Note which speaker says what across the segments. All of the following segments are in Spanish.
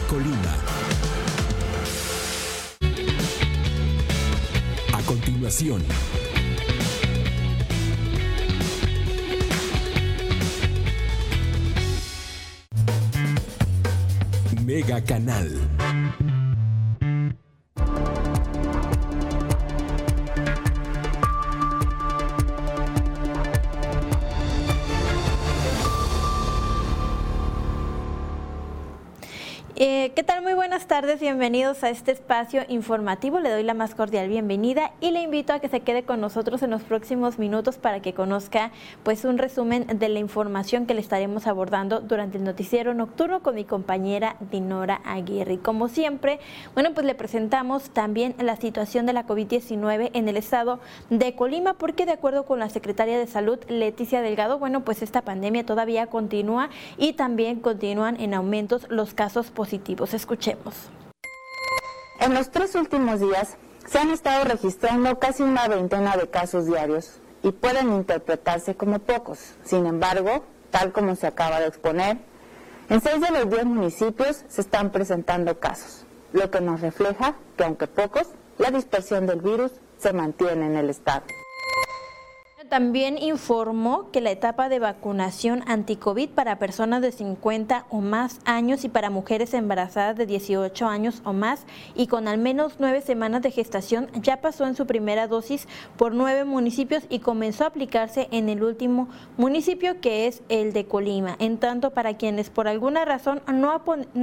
Speaker 1: Colima. A continuación. Mega Canal.
Speaker 2: ¿Qué tal? Muy buenas tardes, bienvenidos a este espacio informativo. Le doy la más cordial bienvenida y le invito a que se quede con nosotros en los próximos minutos para que conozca pues un resumen de la información que le estaremos abordando durante el noticiero nocturno con mi compañera Dinora Aguirre. Como siempre, bueno, pues le presentamos también la situación de la COVID-19 en el estado de Colima porque de acuerdo con la secretaria de Salud Leticia Delgado, bueno, pues esta pandemia todavía continúa y también continúan en aumentos los casos positivos positivos. Escuchemos.
Speaker 3: En los tres últimos días se han estado registrando casi una veintena de casos diarios y pueden interpretarse como pocos. Sin embargo, tal como se acaba de exponer, en seis de los diez municipios se están presentando casos, lo que nos refleja que aunque pocos, la dispersión del virus se mantiene en el estado.
Speaker 2: También informó que la etapa de vacunación anti-COVID para personas de 50 o más años y para mujeres embarazadas de 18 años o más y con al menos nueve semanas de gestación ya pasó en su primera dosis por nueve municipios y comenzó a aplicarse en el último municipio que es el de Colima. En tanto, para quienes por alguna razón no,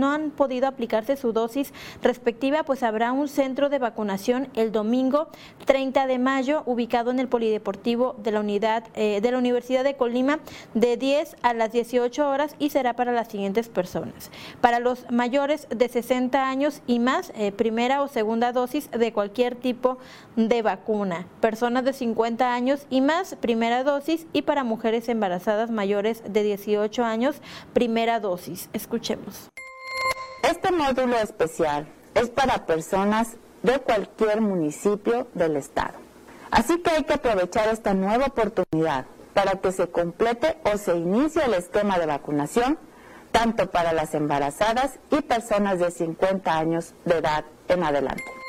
Speaker 2: han podido aplicarse su dosis respectiva, pues habrá un centro de vacunación el domingo 30 de mayo ubicado en el Polideportivo de la unidad eh, de la Universidad de Colima de 10 a las 18 horas y será para las siguientes personas. Para los mayores de 60 años y más, eh, primera o segunda dosis de cualquier tipo de vacuna. Personas de 50 años y más, primera dosis y para mujeres embarazadas mayores de 18 años, primera dosis. Escuchemos.
Speaker 3: Este módulo especial es para personas de cualquier municipio del estado. Así que hay que aprovechar esta nueva oportunidad para que se complete o se inicie el esquema de vacunación, tanto para las embarazadas y personas de 50 años de edad en adelante.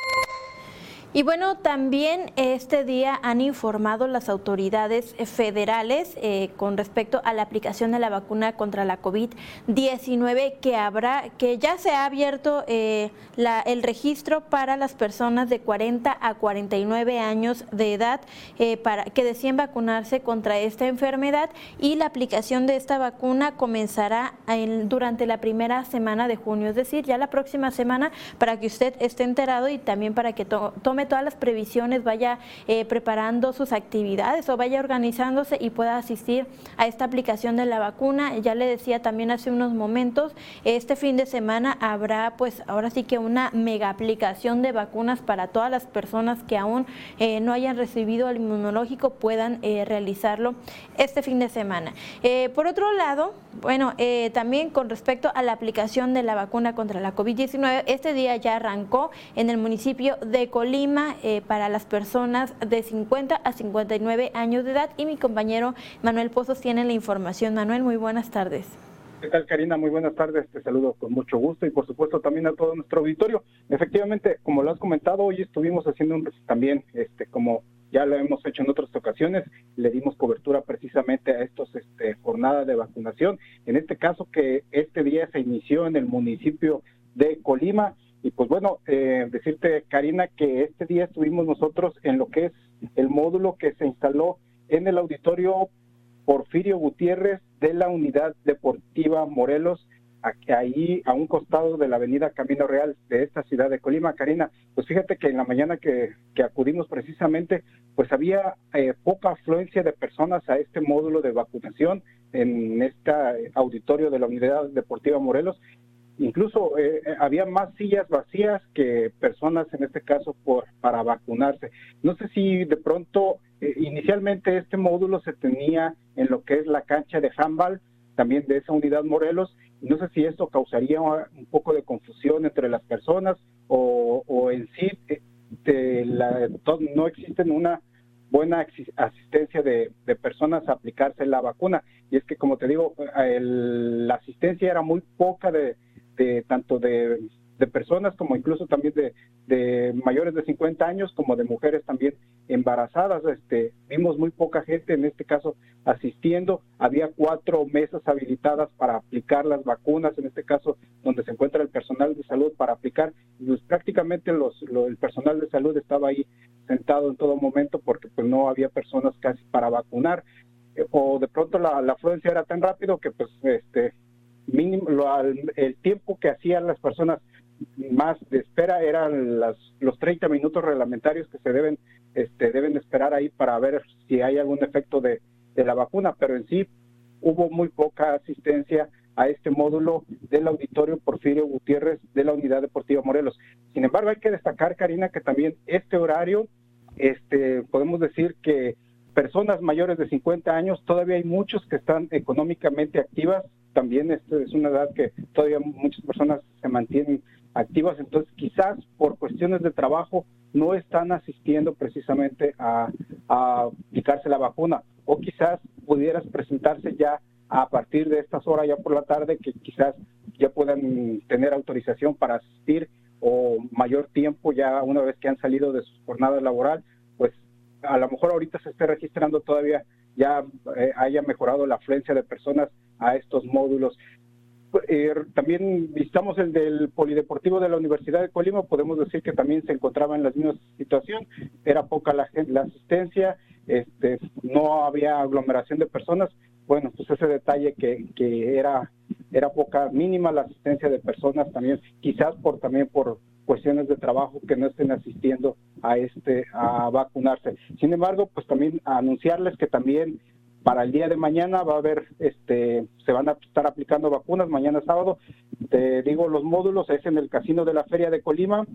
Speaker 2: Y bueno, también este día han informado las autoridades federales eh, con respecto a la aplicación de la vacuna contra la COVID-19 que habrá, que ya se ha abierto eh, la, el registro para las personas de 40 a 49 años de edad eh, para que deciden vacunarse contra esta enfermedad. Y la aplicación de esta vacuna comenzará durante la primera semana de junio, es decir, ya la próxima semana para que usted esté enterado y también para que tome todas las previsiones, vaya eh, preparando sus actividades o vaya organizándose y pueda asistir a esta aplicación de la vacuna. Ya le decía también hace unos momentos, este fin de semana habrá pues ahora sí que una mega aplicación de vacunas para todas las personas que aún eh, no hayan recibido el inmunológico puedan eh, realizarlo este fin de semana. por otro lado, bueno, también con respecto a la aplicación de la vacuna contra la COVID-19, este día ya arrancó en el municipio de Colima eh, para las personas de 50 a 59 años de edad y mi compañero Manuel Pozos tiene la información. Manuel, muy buenas tardes.
Speaker 4: ¿Qué tal, Karina? Muy buenas tardes. Te saludo con mucho gusto y, por supuesto, también a todo nuestro auditorio. Efectivamente, como lo has comentado, hoy estuvimos haciendo un, también, este, como ya lo hemos hecho en otras ocasiones, le dimos cobertura precisamente a estos este, jornadas de vacunación. En este caso, que este día se inició en el municipio de Colima Y pues bueno, eh, decirte, Karina, que este día estuvimos nosotros en lo que es el módulo que se instaló en el auditorio Porfirio Gutiérrez de la Unidad Deportiva Morelos, ahí a un costado de la avenida Camino Real de esta ciudad de Colima. Karina, pues fíjate que en la mañana que, acudimos precisamente, pues había eh, poca afluencia de personas a este módulo de vacunación en este auditorio de la Unidad Deportiva Morelos incluso eh, eh, había más sillas vacías que personas en este caso por para vacunarse. No sé si de pronto eh, inicialmente este módulo se tenía en lo que es la cancha de handball también de esa unidad Morelos. No sé si esto causaría un poco de confusión entre las personas o, o en sí la, no existen una buena asistencia de, personas a aplicarse la vacuna. Y es que, como te digo, la asistencia era muy poca de, de tanto de, personas como incluso también de, mayores de 50 años como de mujeres también embarazadas. Este, vimos muy poca gente en este caso asistiendo. Había cuatro mesas habilitadas para aplicar las vacunas, en este caso donde se encuentra el personal de salud para aplicar. Pues, prácticamente los, el personal de salud estaba ahí sentado en todo momento porque pues no había personas casi para vacunar o de pronto la, la afluencia era tan rápido que pues este mínimo, el tiempo que hacían las personas más de espera eran las, los 30 minutos reglamentarios que se deben, este, deben esperar ahí para ver si hay algún efecto de, de la vacuna, pero en sí hubo muy poca asistencia a este módulo del auditorio Porfirio Gutiérrez de la Unidad Deportiva Morelos. Sin embargo, hay que destacar, Karina, que también este horario, este, podemos decir que personas mayores de 50 años, todavía hay muchos que están económicamente activas, también es una edad que todavía muchas personas se mantienen activas, entonces quizás por cuestiones de trabajo no están asistiendo precisamente a, aplicarse la vacuna. O quizás pudieras presentarse ya a partir de estas horas ya por la tarde que quizás ya puedan tener autorización para asistir o mayor tiempo ya una vez que han salido de su jornada laboral, pues a lo mejor ahorita se esté registrando todavía ya eh, haya mejorado la afluencia de personas a estos módulos. Eh, también visitamos el del Polideportivo de la Universidad de Colima, podemos decir que también se encontraba en la misma situación, era poca la, la asistencia, este, no había aglomeración de personas, bueno, pues ese detalle que, que era, era poca, mínima la asistencia de personas también, quizás por también por cuestiones de trabajo que no estén asistiendo a este a vacunarse. Sin embargo, pues también anunciarles que también para el día de mañana va a haber, este, se van a estar aplicando vacunas mañana sábado. Te digo, los módulos es en el Casino de la Feria de Colima,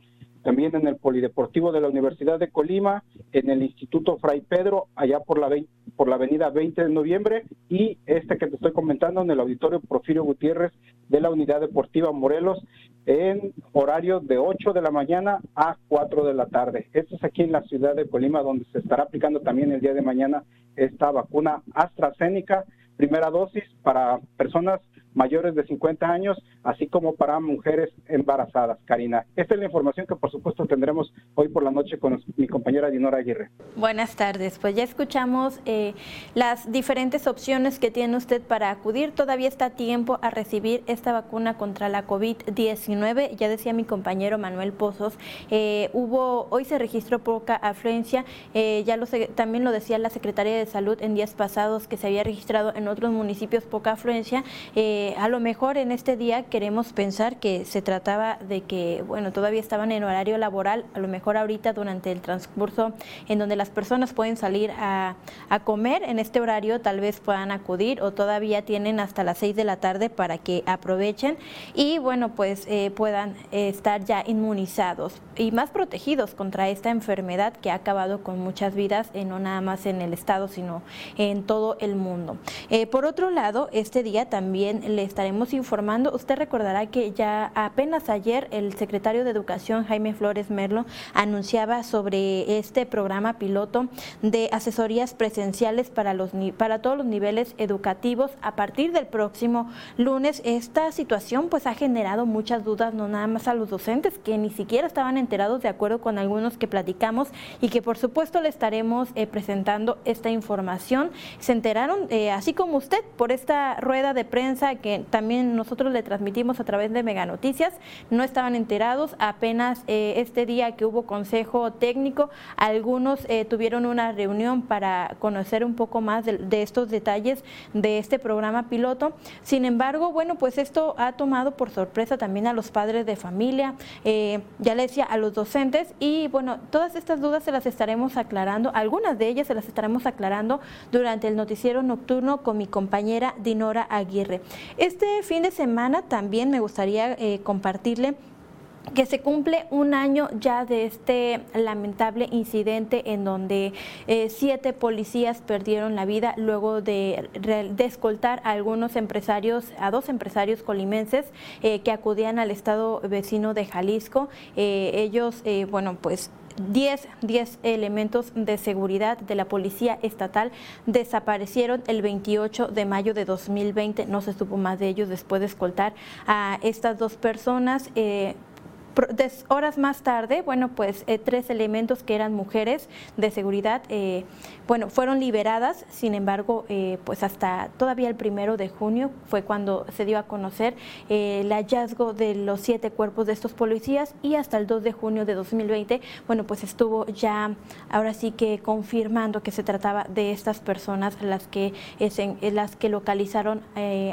Speaker 4: también en el Polideportivo de la Universidad de Colima, en el Instituto Fray Pedro, allá por la, por la avenida 20 de noviembre, y este que te estoy comentando en el Auditorio Porfirio Gutiérrez de la Unidad Deportiva Morelos, en horario de 8 de la mañana a 4 de la tarde. Esto es aquí en la ciudad de Colima, donde se estará aplicando también el día de mañana esta vacuna AstraZeneca, primera dosis para personas mayores de 50 años, así como para mujeres embarazadas. Karina, esta es la información que por supuesto tendremos hoy por la noche con mi compañera Dinora Aguirre.
Speaker 2: Buenas tardes, pues ya escuchamos eh, las diferentes opciones que tiene usted para acudir. Todavía está tiempo a recibir esta vacuna contra la COVID-19. Ya decía mi compañero Manuel Pozos, eh, hubo, hoy se registró poca afluencia, eh, ya lo también lo decía la Secretaría de Salud en días pasados que se había registrado en otros municipios poca afluencia. A lo mejor en este día queremos pensar que se trataba de que, bueno, todavía estaban en horario laboral, a lo mejor ahorita durante el transcurso en donde las personas pueden salir a, comer en este horario, tal vez puedan acudir o todavía tienen hasta las 6 de la tarde para que aprovechen y, bueno, pues eh, puedan estar ya inmunizados y más protegidos contra esta enfermedad que ha acabado con muchas vidas, eh, no nada más en el estado, sino en todo el mundo. por otro lado, este día también le estaremos informando. Usted recordará que ya apenas ayer el secretario de Educación, Jaime Flores Merlo, anunciaba sobre este programa piloto de asesorías presenciales para, los, para todos los niveles educativos a partir del próximo lunes. Esta situación pues ha generado muchas dudas, no nada más a los docentes que ni siquiera estaban enterados de acuerdo con algunos que platicamos y que por supuesto le estaremos eh, presentando esta información. Se enteraron, eh, así como usted, por esta rueda de prensa que también nosotros le transmitimos a través de Mega Noticias, no estaban enterados, apenas eh, este día que hubo consejo técnico, algunos eh, tuvieron una reunión para conocer un poco más de, estos detalles de este programa piloto. Sin embargo, bueno, pues esto ha tomado por sorpresa también a los padres de familia, eh, ya le decía, a los docentes y bueno, todas estas dudas se las estaremos aclarando, algunas de ellas se las estaremos aclarando durante el noticiero nocturno con mi compañera Dinora Aguirre. Este fin de semana también me gustaría eh, compartirle que se cumple un año ya de este lamentable incidente en donde eh, siete policías perdieron la vida luego de, escoltar a algunos empresarios, a dos empresarios colimenses eh, que acudían al estado vecino de Jalisco. ellos, bueno, pues 10, 10 elementos de seguridad de la Policía Estatal desaparecieron el 28 de mayo de 2020. No se supo más de ellos después de escoltar a estas dos personas. Eh, horas más tarde, bueno, pues eh, tres elementos que eran mujeres de seguridad, eh, bueno, fueron liberadas, sin embargo, eh, pues hasta todavía el primero de junio fue cuando se dio a conocer el hallazgo de los siete cuerpos de estos policías. Y hasta el 2 de junio de 2020, bueno, pues estuvo ya ahora sí que confirmando que se trataba de estas personas las que, las que localizaron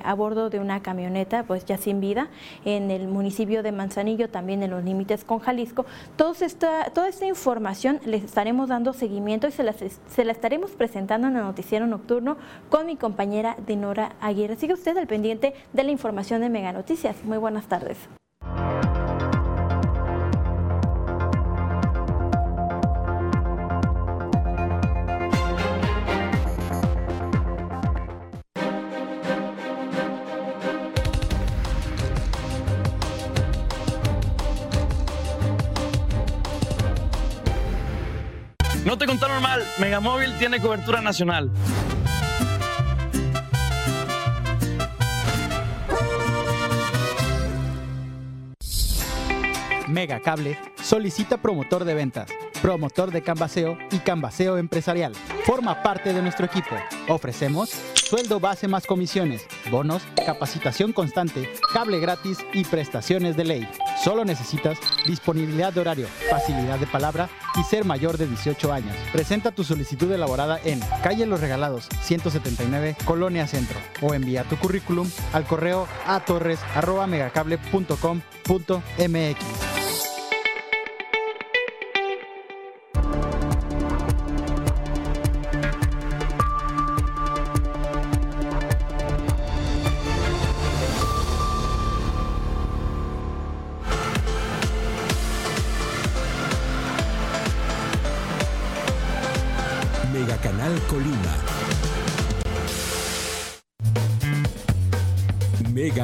Speaker 2: a bordo de una camioneta, pues ya sin vida, en el municipio de Manzanillo, también en los límites con Jalisco. toda esta información les estaremos dando seguimiento y se, se la estaremos presentando en el noticiero nocturno con mi compañera Dinora Aguirre. Sigue usted al pendiente de la información de Mega Noticias. Muy buenas tardes.
Speaker 5: No te contaron mal, Megamóvil tiene cobertura nacional.
Speaker 6: Megacable solicita promotor de ventas, promotor de canvaseo y canvaseo empresarial. Forma parte de nuestro equipo. Ofrecemos sueldo base más comisiones, bonos, capacitación constante, cable gratis y prestaciones de ley. Solo necesitas disponibilidad de horario, facilidad de palabra y ser mayor de 18 años. Presenta tu solicitud elaborada en Calle Los Regalados, 179, Colonia Centro o envía tu currículum al correo a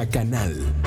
Speaker 1: Canal.